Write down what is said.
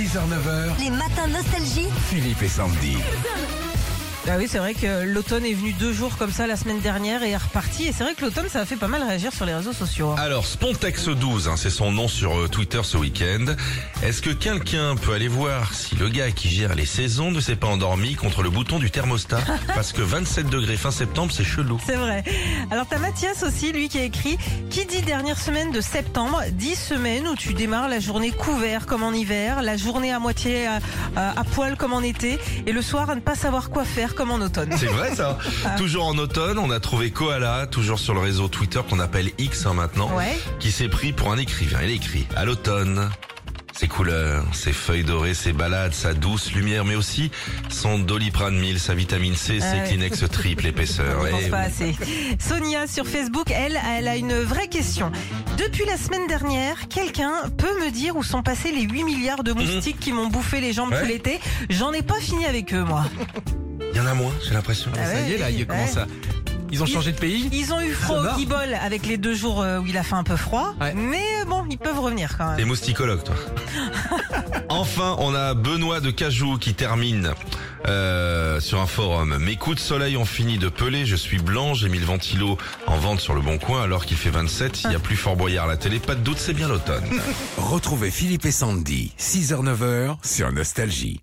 6h-9h, Les matins nostalgie. Philippe et Sandy. Ah oui, c'est vrai que l'automne est venu deux jours comme ça la semaine dernière et est reparti. Et c'est vrai que l'automne, ça a fait pas mal réagir sur les réseaux sociaux. hein. Alors, Spontex12, hein, c'est son nom sur euh, Twitter ce week-end. Est-ce que quelqu'un peut aller voir si le gars qui gère les saisons ne s'est pas endormi contre le bouton du thermostat Parce que 27 degrés fin septembre, c'est chelou. C'est vrai. Alors t'as Mathias aussi, lui qui a écrit Qui dit dernière semaine de septembre, dit semaine où tu démarres la journée couvert comme en hiver, la journée à moitié à, à- à poil comme en été, et le soir à ne pas savoir quoi faire comme en automne. C'est vrai ça Toujours en automne, on a trouvé Koala, toujours sur le réseau Twitter qu'on appelle X hein, maintenant, Ouais. qui s'est pris pour un écrivain. Il écrit à l'automne. Ses couleurs, ses feuilles dorées, ses balades, sa douce lumière, mais aussi son doliprane 1000, sa vitamine C, Ah ses ouais. Kleenex triple épaisseur. Eh pas oui. assez. Sonia sur Facebook, elle, elle a une vraie question. Depuis la semaine dernière, quelqu'un peut me dire où sont passés les 8 milliards de moustiques qui m'ont bouffé les jambes Ouais. tout l'été? J'en ai pas fini avec eux, moi. Il y en a moins, j'ai l'impression. Ah Ça y est, là, ouais, il commence à... Ils ont changé de pays Ils ont eu froid Ça au va. Kibol avec les deux jours euh, où il a fait un peu froid, Ouais. mais euh, bon, ils peuvent revenir quand T'es même. mousticologue, toi. enfin, on a Benoît de Cajou qui termine euh, sur un forum. Mes coups de soleil ont fini de peler. Je suis blanc. J'ai mis le ventilo en vente sur le bon coin alors qu'il fait 27. Il y a plus Fort Boyard à la télé. Pas de doute, c'est bien l'automne. Retrouvez Philippe et Sandy, 6h-9h sur Nostalgie.